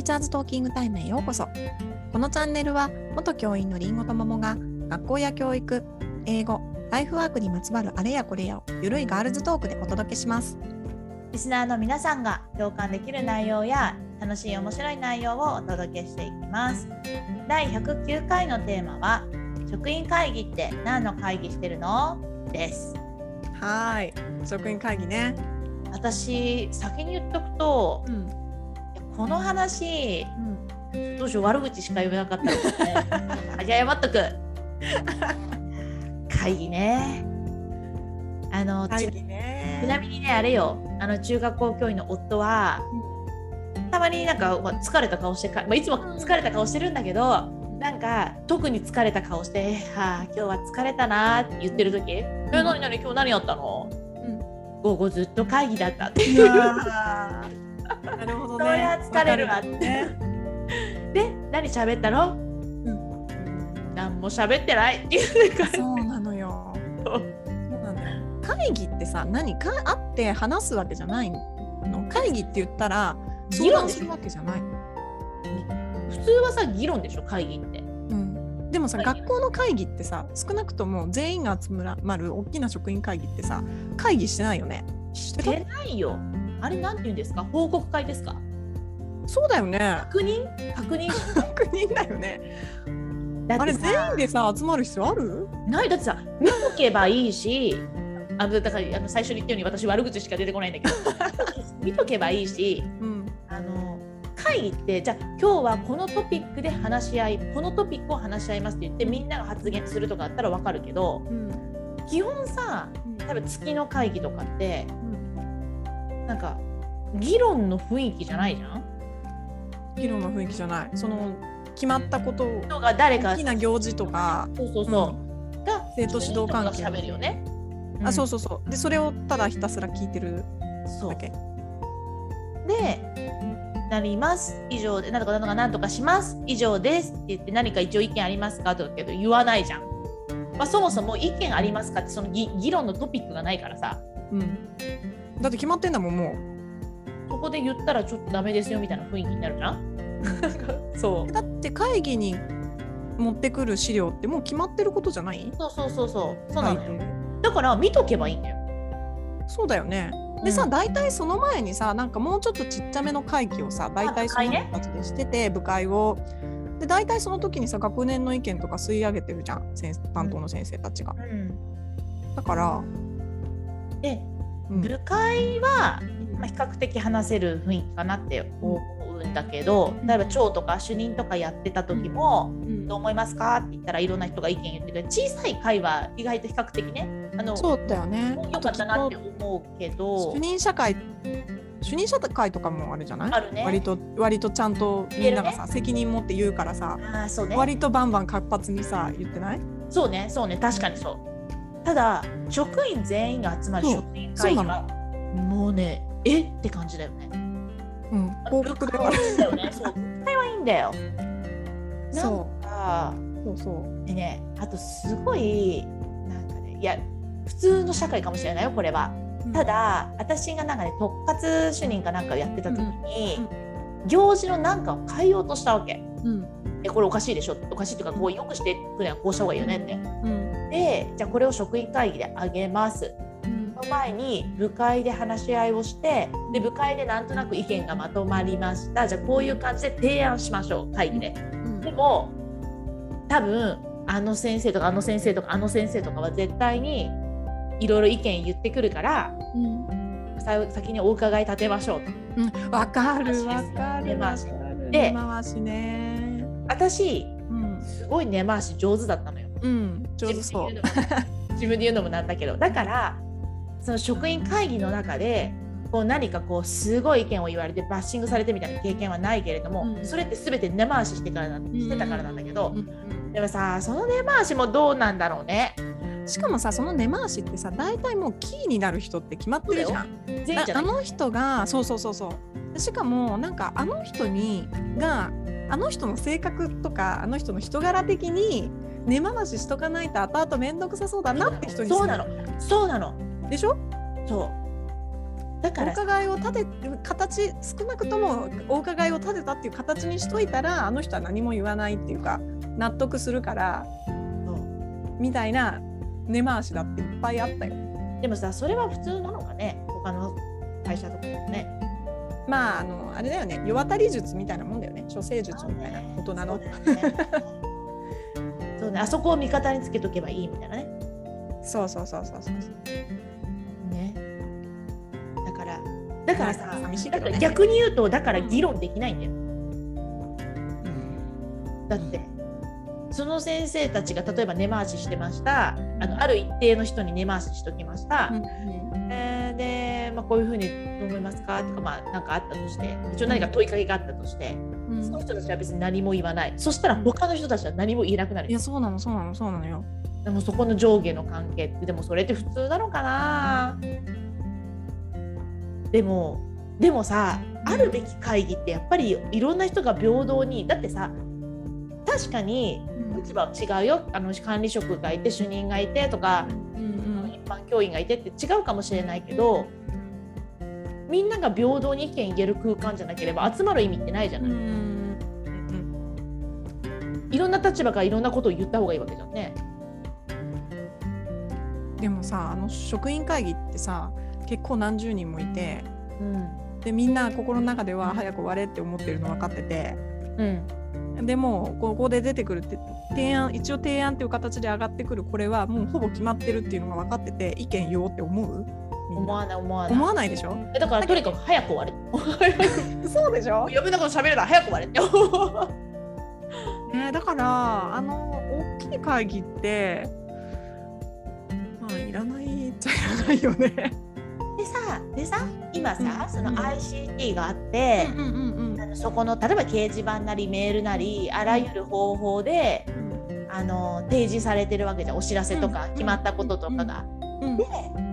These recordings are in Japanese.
ーチャーズトーキングタイムへようこそ。このチャンネルは元教員のりんごと桃が学校や教育英語ライフワークにまつわるあれやこれやをゆるいガールズトークでお届けします。リスナーの皆さんが共感できる内容や楽しい面白い内容をお届けしていきます。第109回のテーマは職員会議って何の会議してるの？です。はい。職員会議ね。私先に言っとくと、うんこの話、どうしよう悪口しか言えなかったのねあじゃあ謝っとく。会議ね。あのち会議ね。ちなみにねあれよ。あの中学校教員の夫は、たまになんか、まあ、疲れた顔してか、まあ、いつも疲れた顔してるんだけど、なんか特に疲れた顔して「はあ今日は疲れたな」って言ってる時「え何何今日何やったの？うん。午後ずっと会議だった」ってう。いう。なるほどね。そりゃ疲れるわ。わかね で何喋ったの、ん。何も喋ってないっていう感じ。そうなのよ。そう。なんだよ。会議ってさ何？か会って話すわけじゃないの。会議って言ったら相議論するわけじゃない。普通はさ議論でしょ会議って。うん、でもさはい学校の会議ってさ少なくとも全員が集まる大きな職員会議ってさ会議してないよね。してないよあれなんて言うんですか？報告会ですか？そうだよね。確認？確認？確認だよね。だってあれ全員さでさ集まる必要ある？ないだってさ見とけばいいしあのだからあの最初に言ったように私悪口しか出てこないんだけど。見とけばいいしうん。あの会議ってじゃあ今日はこのトピックで話し合いこのトピックを話し合いますって言ってみんなが発言するとかあったらわかるけどうん。基本さ多分月の会議とかってなんか議論の雰囲気じゃないじゃん？議論の雰囲気じゃない。その決まったことを誰か大きな行事とかそうそうそう、が生徒指導関係。喋るよね、あそうそそうそう。でそれをただひたすら聞いてるそう。だけ。でなります以上でなんとかなんとかなんとかします以上ですって言って何か一応意見ありますかとかけど言わないじゃん、まあ、そもそも意見ありますかってその議議論のトピックがないからさ。うんだって決まってんだもんもそこで言ったらちょっとダメですよみたいな雰囲気になるじゃん？そう。だって会議に持ってくる資料ってもう決まってることじゃない？そうそうそうそう。そうなのよ。大抵だから見とけばいいんだよ。そうだよね。でさ、うん大体その前にさなんかもうちょっとちっちゃめの会議をさ大体その人たちでしてて部会を。で大体その時にさ学年の意見とか吸い上げてるじゃん先生担当の先生たちが、うん。だから、でうん部会は、まあ、比較的話せる雰囲気かなって思うんだけど例えば長とか主任とかやってた時もうん。どう思いますかって言ったらいろんな人が意見言ってくれる小さい会は意外と比較的ねあのそうだよね。良かったなってあ思うけとど主任社会主任社会とかもあるじゃない？あるね。割と割とちゃんとみんながさ、責任持って言うからさあーそうね。割とバンバン活発にさ言ってない？そうねそうね確かにそうただ職員全員が集まる職員会議はもうねえ？って感じだよね。うん報告で部会はいいんだよね。そう。はいいんだよ。なそんかうそうそう。でねあとすごいなんかねいや普通の社会かもしれないよこれは。ただ私がなんかね特活主任かなんかをやってた時に、行事のなんかを変えようとしたわけ。うん。えこれおかしいでしょ？おかしいっていうかこうよくしていくにはこうした方がいいよねって。うんでじゃあこれを職員会議であげます。うん。その前に部会で話し合いをしてで部会でなんとなく意見がまとまりました。じゃあこういう感じで提案しましょう会議で。うん。でも多分あの先生とかあの先生とかあの先生とかは絶対にいろいろ意見言ってくるからうんさ先にお伺い立てましょうと。うん。わかるわかる。根回で根回しね。私うん。すごい根回し上手だったのようん上手そう。自分で言うのも自分で言うのもなんだけどだからその職員会議の中でこう何かこうすごい意見を言われてバッシングされてみたいな経験はないけれども、うん。それって全て根回ししてからなしてたからなんだけど、うんでもさその根回しもどうなんだろうね。しかもさその根回しってさ大体もうキーになる人って決まってるじゃん。ゃあの人がそうそうそうそう。しかもなんかあの人にがあの人の性格とかあの人の人柄的に根回ししとかないと後々面倒くさそうだなって人にそうなの。そうなの。でしょ？そう。だから。お伺いを立て形少なくともお伺いを立てたっていう形にしといたらあの人は何も言わないっていうか納得するからみたいな根回しだっていっぱいあったよ。でもさそれは普通なのかね？他の会社とかでもね。まああのあれだよね。世渡り術みたいなもんだよね。処世術みたいな大人の。そうね。あそこを味方につけとけばいいみたいなね。そうそうそうそうそう。ね。だからだからさ、寂しいけどね。だから逆に言うとだから議論できないんだよ。だってその先生たちが例えば根回ししてました。あのある一定の人に根回ししときました、えーで、まあ、こういうふうにどう思いますか？とかまあなんかあったとして一応何か問いかけがあったとして、うん。その人たちは別に何も言わない。そしたら他の人たちは何も言えなくなる。いやそうなのそうなのそうなのよ。でもそこの上下の関係ってでもそれって普通なのかな。でもでもさあるべき会議ってやっぱりいろんな人が平等にだってさ確かに立場は違うよ。あの管理職がいて主任がいてとかうん。一般教員がいてって違うかもしれないけどみんなが平等に意見言える空間じゃなければ集まる意味ってないじゃうない、んいろんな立場からいろんなことを言った方がいいわけじゃんね。でもさあの職員会議ってさ結構何十人もいてうん。でみんな心の中では早く終われって思ってるの分かってて。うん。でもここで出てくるって提案一応提案っていう形で上がってくるこれはもうほぼ決まってるっていうのが分かってて意見言おうって思う？思わない思わない。思わないでしょ？えだからとにかく早く終われ。そうでしょ、余分なこと喋るな早く終われ。ね、だからあの大きい会議ってまあいらないっちゃいらないよね。でさでさ今さ、うんその ICT があって、うんうんうんそこの例えば掲示板なりメールなりあらゆる方法であの提示されてるわけじゃん。お知らせとか、うん決まったこととかが。うん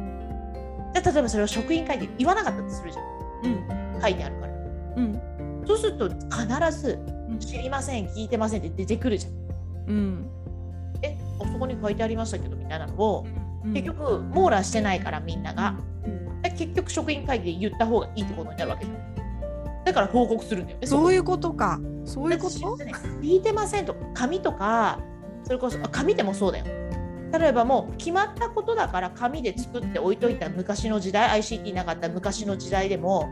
で例えばそれを職員会議で言わなかったとするじゃうん。ん書いてあるから。うん。そうすると必ずうん。知りません聞いてませんって出てくるじゃん。うん。えあそこに書いてありましたけどみたいなのをうん。結局網羅してないからみんなが。うん。で結局職員会議で言った方がいいってことになるわけじゃん。だから報告するんだよね。そうういうことか。そういうこと？聞いてませんとか紙とかそれこそあ紙でもそうだよ。例えばもう決まったことだから紙で作って置いといた昔の時代 ICT なかった昔の時代でも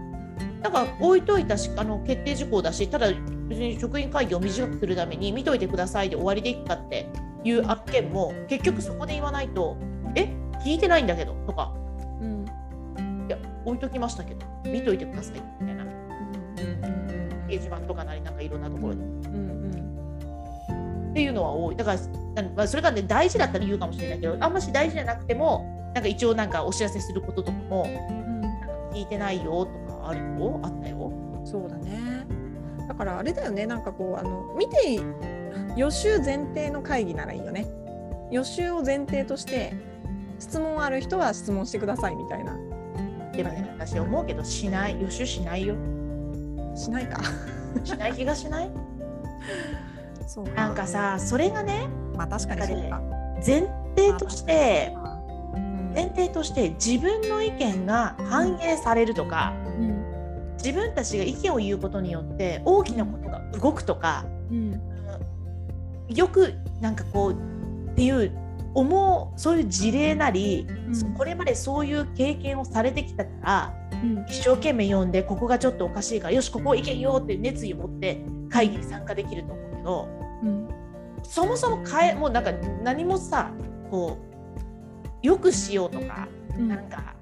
だから置いといたしあの決定事項だしただ別に職員会議を短くするために見といてくださいで終わりでいいかっていう案件も結局そこで言わないとえ聞いてないんだけどとか。うん。いや置いときましたけど見といてくださいみたいな。掲示板とかなりなん。かいろん。なところで、っていうのは多い。だからそれがね大事だったら言うかもしれないけどあんまし大事じゃなくてもなんか一応なんかお知らせすることとかも聞いてないよとかあるよ。あったよ。そうだね。だからあれだよね。なんかこうあの見て予習前提の会議ならいいよね。予習を前提として質問ある人は質問してくださいみたいな。でもね私思うけどしない。予習しないよ。しないか。しない気がしない？なんかさそれがねまあ確かに前提としてうん。前提として自分の意見が反映されるとかうん。自分たちが意見を言うことによって大きなことが動くとかうん。よくなんかこうっていう思うそういう事例なり、うん。これまでそういう経験をされてきたからうん。一生懸命読んでここがちょっとおかしいからよしここ意見言おうって熱意を持って会議に参加できると思う。けどうん。そもそも変えもうなんか何もさこうよくしようとかうん。なんか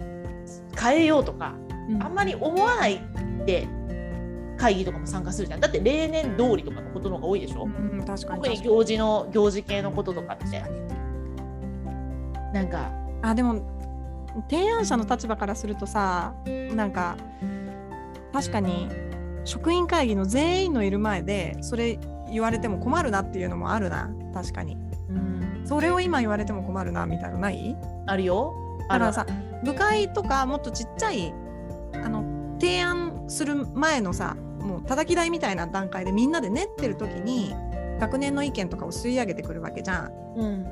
変えようとかあんまり思わないで会議とかも参加するじゃん。だって例年通りとかのことの方が多いでしょ、うん確かに。特に行事の行事系のこととかって。なんかあでも提案者の立場からするとさなんか確かに職員会議の全員のいる前でそれ言われても困るなっていうのもあるな。確かに。うん。それを今言われても困るなみたいなのない？あるよ。だからさ部会とかもっとちっちゃいあの提案する前のさもう叩き台みたいな段階でみんなで練ってる時に学年の意見とかを吸い上げてくるわけじゃん。うん。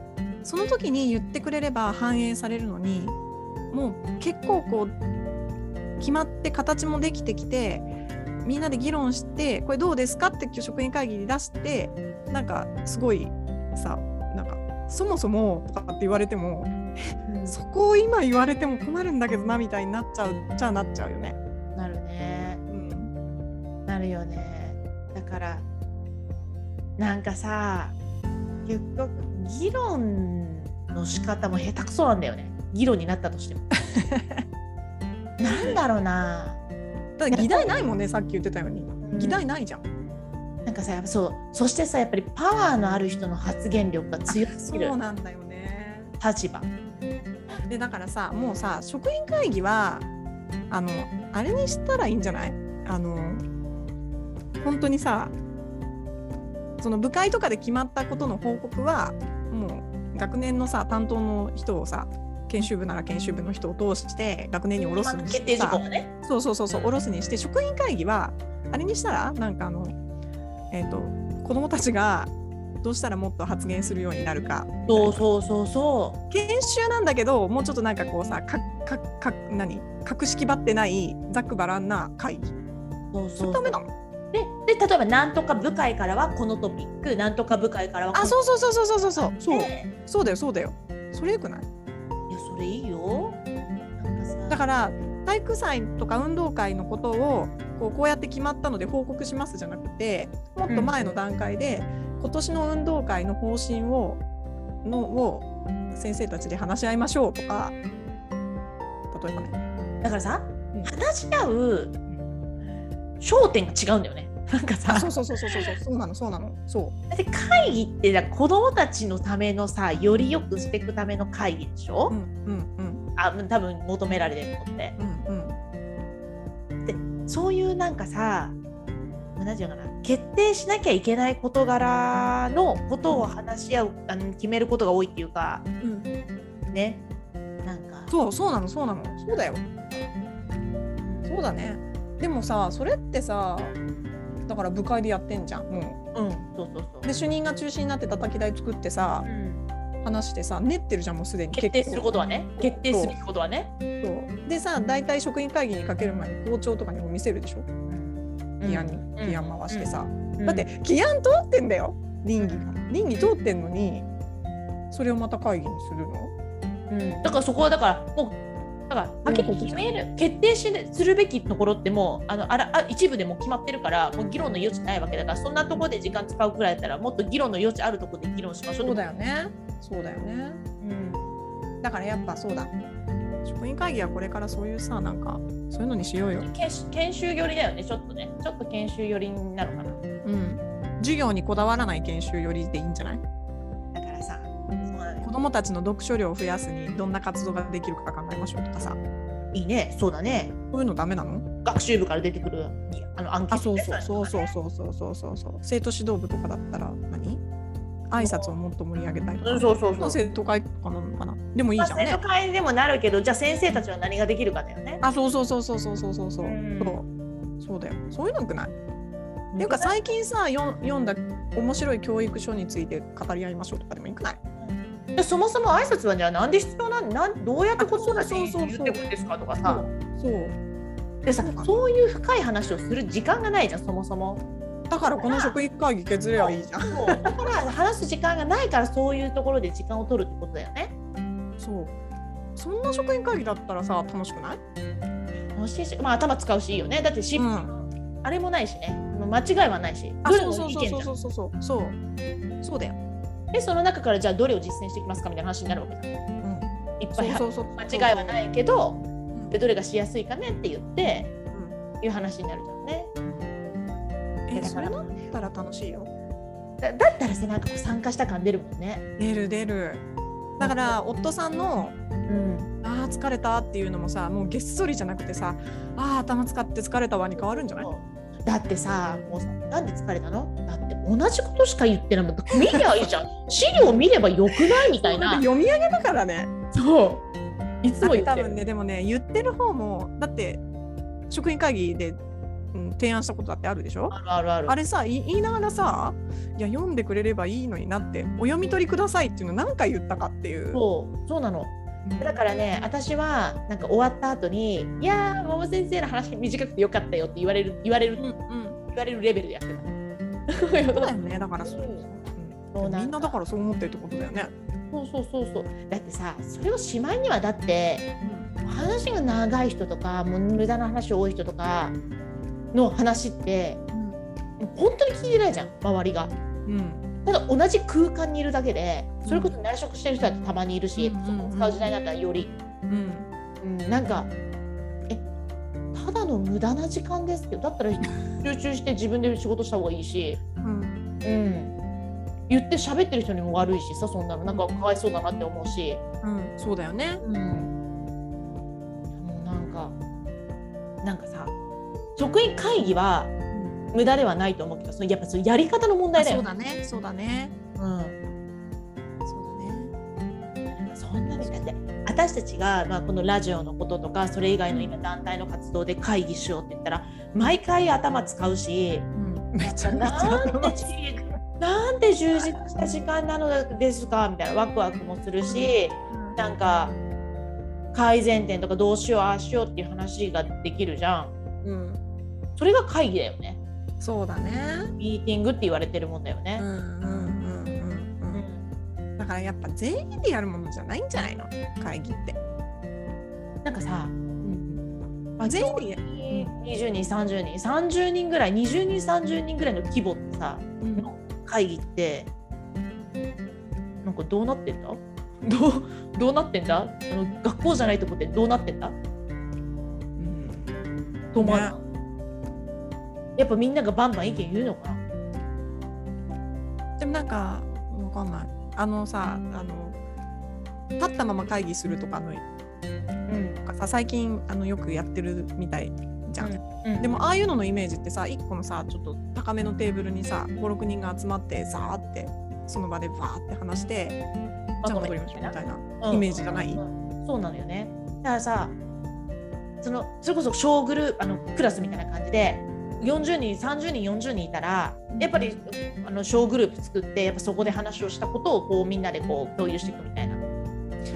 その時に言ってくれれば反映されるのにもう結構こう決まって形もできてきてみんなで議論してこれどうですかって職員会議に出してなんかすごいさなんかそもそもとかって言われても、うん。そこを今言われても困るんだけどなみたいになっちゃうじゃあなっちゃうよね。なるね。うん。なるよね。だからなんかさ結局議論の仕方も下手くそなんだよね。議論になったとしても。なんだろうなだ議題ないもんねさっき言ってたように。議題ないじゃん。なんかさやっぱそうそしてさやっぱりパワーのある人の発言力が強すぎる。そうなんだよね。立場。でだからさもうさ職員会議はあのあれにしたらいいんじゃない？あの本当にさその部会とかで決まったことの報告はもう学年のさ担当の人をさ研修部なら研修部の人を通して学年に下ろすにしてね。そうそうそうそう下ろすにして職員会議はあれにしたらなんかあのえっ、と子供たちがどうしたらもっと発言するようになるかそうそうそうそ研修なんだけどもうちょっとなんかこうさかかか何格式ばってないざっくばらんな会議。うそうそそう。れダメなの。でで例えばなんとか部会からはこのトピックなんとか部会からはあそうそうそうそうそうそうそうそう。でそうだよそうだよ。それよくない？いやそれいいよだから体育祭とか運動会のことをこうこうやって決まったので報告しますじゃなくてもっと前の段階で、今年の運動会の方針をのを先生たちで話し合いましょうとか例えばね。だからさ、うん。話し合う焦点が違うんだよね。なんかさ。あそうそうそうそうそうそう。そうなのそうなのそう。だって会議ってだ子供たちのためのさより良くしていくための会議でしょ、うんうんあ多分求められてるのって。うんうん。そういうなんかさ何て言うのかな決定しなきゃいけない事柄のことを話し合うあの決めることが多いっていうかうん。ね。なんか。そうそうなのそうなの。そうだよ。そうだね。でもさそれってさだから部会でやってんじゃん。もうん。そうそうそう。うで主任が中心になって叩き台作ってさうん。話してさ練ってるじゃんもうすでに。決定することはね。決定すべきことはね。そう。でさ大体職員会議にかける前に校長とかにも見せるでしょ。議案に議案回してさ、うん。だって議案通ってんだよ。倫理が倫理通ってんのにそれをまた会議にするの？うん、だからそこはだからもうだからはっきり決める決定しするべきところってもうあのあらあ一部でもう決まってるからもう議論の余地ないわけだからそんなところで時間使うくらいだったらもっと議論の余地あるところで議論しましょう。そうだよね。そうだよね。うん、だからやっぱそうだ。職員会議はこれからそういうさなんかそういうのにしようよ。研修研修寄りだよねちょっとね。ちょっと研修寄りになるかな。うん。授業にこだわらない研修よりでいいんじゃない？子どもたちの読書量を増やすにどんな活動ができるか考えましょうとかさ。いいね。そうだね。そういうのダメなの？学習部から出てくる。あのアンケートねあそうそうそうそううそうそうそうそうそう。生徒指導部とかだったら何？挨拶をもっと盛り上げたいとか。うんそうそうそう。生徒会とかなのかな？でもいいまあじゃんね。生徒会でもなるけどじゃあ先生たちは何ができるかだよね。あそうそうそうそうそうそうそうそう。うん。そうだよ。そういうのよくない？っていうか最近さよ読んだ面白い教育書について語り合いましょうとかでもいいくない？でそもそも挨拶はじゃあなんで必要なんなんどうやって子育てそうそうそうに言ってくるんですかとかさ。そうでさそういう深い話をする時間がないじゃんそもそも。だからこの職員会議削ればいいじゃん。だから話す時間がないからそういうところで時間を取るってことだよね。そう。そんな職員会議だったらさ楽しくない？楽しいしまあ頭使うしいいよね。だってし、うん。あれもないしね。間違いはないし。そうそうそうそうんそうそう。そう。そうだよ、でその中からじゃあどれを実践していきますかみたいな話になるわけ。じゃんうん、いっぱいはそうそう間違いはないけどうん。でどれがしやすいかねって言ってうん。いう話になるじゃんね。だからえそれだったら楽しいよ。だだったらさなんかこう参加した感出るもんね。出る出る。だから夫さんのうん。あー疲れたっていうのもさもうげっそりじゃなくてさあー頭使って疲れたわに変わるんじゃない？だってさもうさなんで疲れたの？だって同じことしか言ってないもん見りゃいいじゃん。資料見ればよくない？みたいな。て読み上げだからね。そう。いつも言ってる。多分ねでもね言ってる方もだって職員会議で、うん、提案したことだってあるでしょ？あるあるある。あれさい言いながらさいや読んでくれればいいのになってお読み取りくださいっていうの何回言ったかっていう。そう。そうなのだからね私はなんか終わった後に「いやー桃先生の話短くてよかったよ」って言われる言われる、うんうん。言われるレベルでやってた。そうだよね。だからそう、そう。なんだ。みんなだからそう思ってるってことだよね。そうそうそうそう。だってさそれをしまいにはだって話が長い人とかもう無駄な話多い人とかの話って本当に聞いてないじゃん周りが。うんただ同じ空間にいるだけでそれこそ内職してる人だってたまにいるし、うんそこを使う時代になったらより、うん。うん、なんかえただの無駄な時間ですけどだったら集中して自分で仕事した方がいいし、うん。うん、言って喋ってる人にも悪いしさそんなの。なんかかわいそうだなって思うし。うん。そうだよね。うん、もうなんかなんかさ職員会議は無駄ではないと思うけどそのやっぱそのやり方の問題だよ。そうだね。そうだね。うん、そうだね。なんかそんなにだって私たちが、まあ、このラジオのこととかそれ以外の今団体の活動で会議しようって言ったら毎回頭使うしうん。めちゃめちゃなんでなんで充実した時間なのですかみたいなワクワクもするしなんか改善点とかどうしようああしようっていう話ができるじゃん。うん。それが会議だよね。そうだね。ミーティングって言われてるもんだよね。うんうんうんうんうん。だからやっぱ全員でやるものじゃないんじゃないの？会議って。なんかさ、まあ、全員で。やる。20人、30人、30人ぐらい、20人、30人ぐらいの規模ってさ、うん。会議って、なんかどうなってんだ？どう？どうなってんだ？あの学校じゃないとこってどうなってんだ？と思う、ねやっぱみんながバンバン意見言うのかな？でもなんかわかんない。あのさあの立ったまま会議するとかのうん。とかさ最近あのよくやってるみたいじゃん。うんでもああいうののイメージってさ1個のさちょっと高めのテーブルにさ56人が集まってさーってその場でバーって話してじゃあ戻りましょうみたいなうんイメージじゃない、うんそうなのよね。だからさ、そのそれこそ小グループあのクラスみたいな感じで40人30人40人いたらやっぱりあの小グループ作ってやっぱそこで話をしたことをこうみんなでこう共有していくみたいな。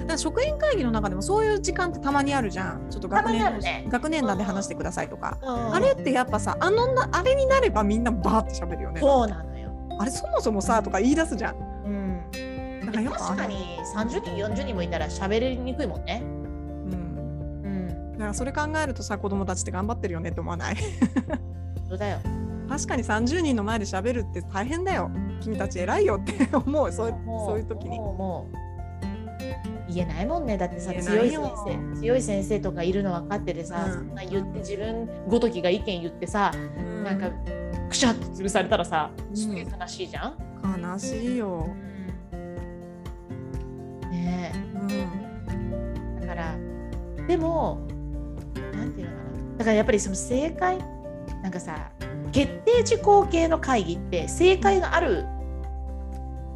だ職員会議の中でもそういう時間ってたまにあるじゃん。ちょっと学年ね。学年団で話してくださいとか、ああれってやっぱさあのなあれになればみんなバーって喋るよね。そうなのよ。あれそもそもさとか言い出すじゃん。うん、だからやっぱ確かに30人40人もいたら喋りにくいもんね。うん。うん、だからそれ考えるとさ子供たちって頑張ってるよねって思わない？そうだよ。確かに30人の前で喋るって大変だよ。君たち偉いよって思う。そうもそういう時に。もう言えないもんね。だってさ強い先生強い先生とかいるの分かっててさ、うん。そんな言って自分ごときが意見言ってさ、うん。なんかくしゃって潰されたらさうん。すげえ悲しいじゃん？悲しいよ、ねうん、えだからでもなんていうのかな。だからやっぱりその正解なんかさ決定事項系の会議って正解がある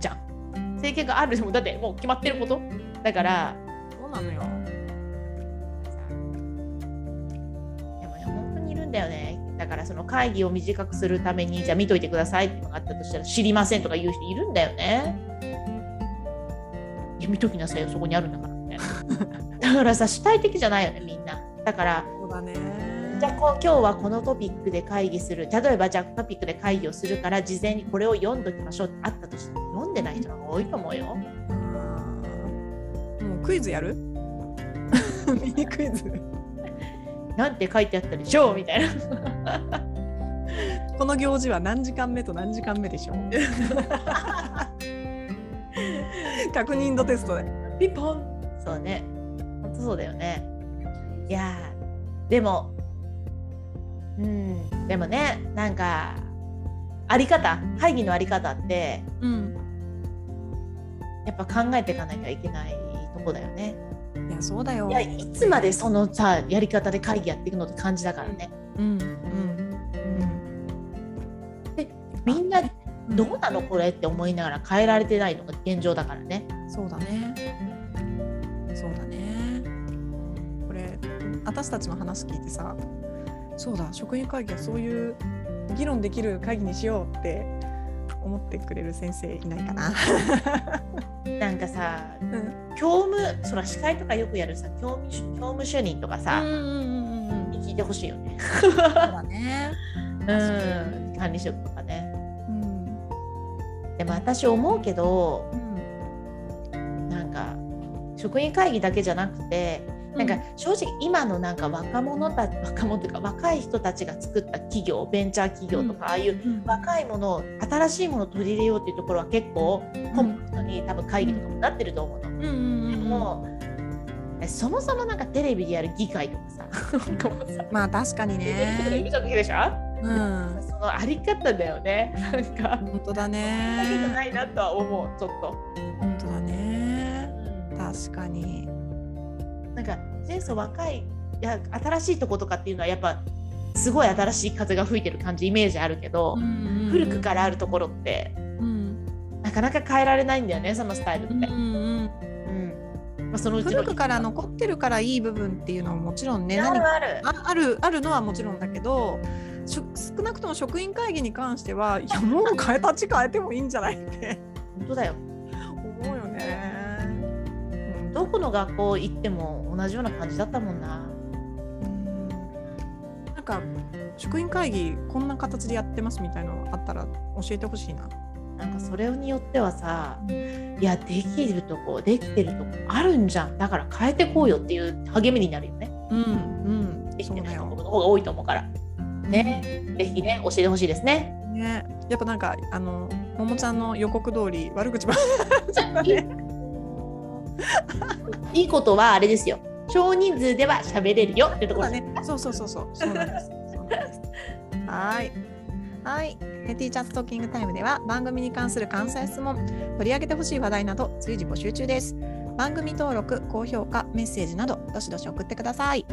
じゃん。正解があるでもだってもう決まってること？だから。そうなのよでもね、本当にいるんだよね。だからその会議を短くするために、じゃあ見といてくださいってあったとしたら、知りませんとか言う人いるんだよね。いや見ときなさいよ、そこにあるんだからみたいな。だからさ、主体的じゃないよね、みんな。だから、そうだねじゃあこう今日はこのトピックで会議する。例えばじゃあトピックで会議をするから、事前にこれを読んどきましょうってあったとして、読んでない人が多いと思うよ。うんもうクイズやる？ミニクイズなんて書いてあったでしょうみたいな。この行事は何時間目と何時間目でしょう？確認度テストでピンポンそうね。本当そうだよね。いやーでも、うん、でもね、なんか、あり方、会議のあり方って、うん。やっぱ考えていかなきゃいけないとこだよね。いやそうだよ。いや、いつまでそのさ、やり方で会議やっていくのって感じだからね。うんうん。みんな、うん。どうなのこれって思いながら変えられてないのが現状だからね。そうだね。そうだね。これ私たちの話聞いてさそうだ職員会議はそういう議論できる会議にしようって思ってくれる先生いないかな。なんかさうん教務そら司会とかよくやるさ教務主教務主任とかさ、うんうんうんうん聞いてほしいよね。そうだね。うん管理職とかね。うんでも私思うけどうんなんか職員会議だけじゃなくてなんか正直今のなんか若者たち 若者というか若い人たちが作った企業ベンチャー企業とか、ああいううん若いものを新しいものを取り入れようっていうところは結構コンパクトに多分会議とかもなってると思うの。でうんもえそもそもなんかテレビでやる議会とかさ まあ確かにね。うん。そのあり方だよねなんか本当だね。ないなとは思うちょっと。本当だね。うん確かに。なんか前走若いいや新しいとことかっていうのはやっぱすごい新しい風が吹いてる感じイメージあるけど、古くからあるところってうん。なかなか変えられないんだよねそのスタイルって。うんうんうん。まあ、そのうちの古くから残ってるからいい部分っていうのももちろんねあるある。ああるあるのはもちろんだけど少なくとも職員会議に関してはいやもう変え立ち変えてもいいんじゃないって。本当だよどこの学校行っても同じような感じだったもんな。うんなんか職員会議こんな形でやってますみたいなのあったら教えてほしいな。なんかそれによってはさいやできるとこできてるとこあるんじゃんだから変えてこうよっていう励みになるよね。うんうんできて。ないところの方が多いと思うから。ね、ぜひね教えてほしいですね。ねやっぱなんかあのももちゃんの予告通り悪口ばっかり。いいことはあれですよ。少人数では喋れるよってところね。そうそうそうそう。はい。はい。ティーチャーズトーキングタイムでは番組に関する感想や質問、取り上げてほしい話題など随時募集中です。番組登録、高評価、メッセージなどどしどし送ってください。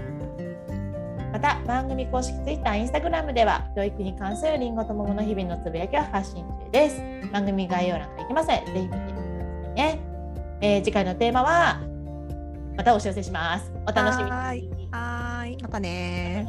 また番組公式 Twitter、Instagram では教育に関するりんごと桃の日々のつぶやきを発信中です。番組概要欄からいきません。ぜひ見てみてくださいね。えー、次回のテーマはまたお知らせします。お楽しみに。はい、またね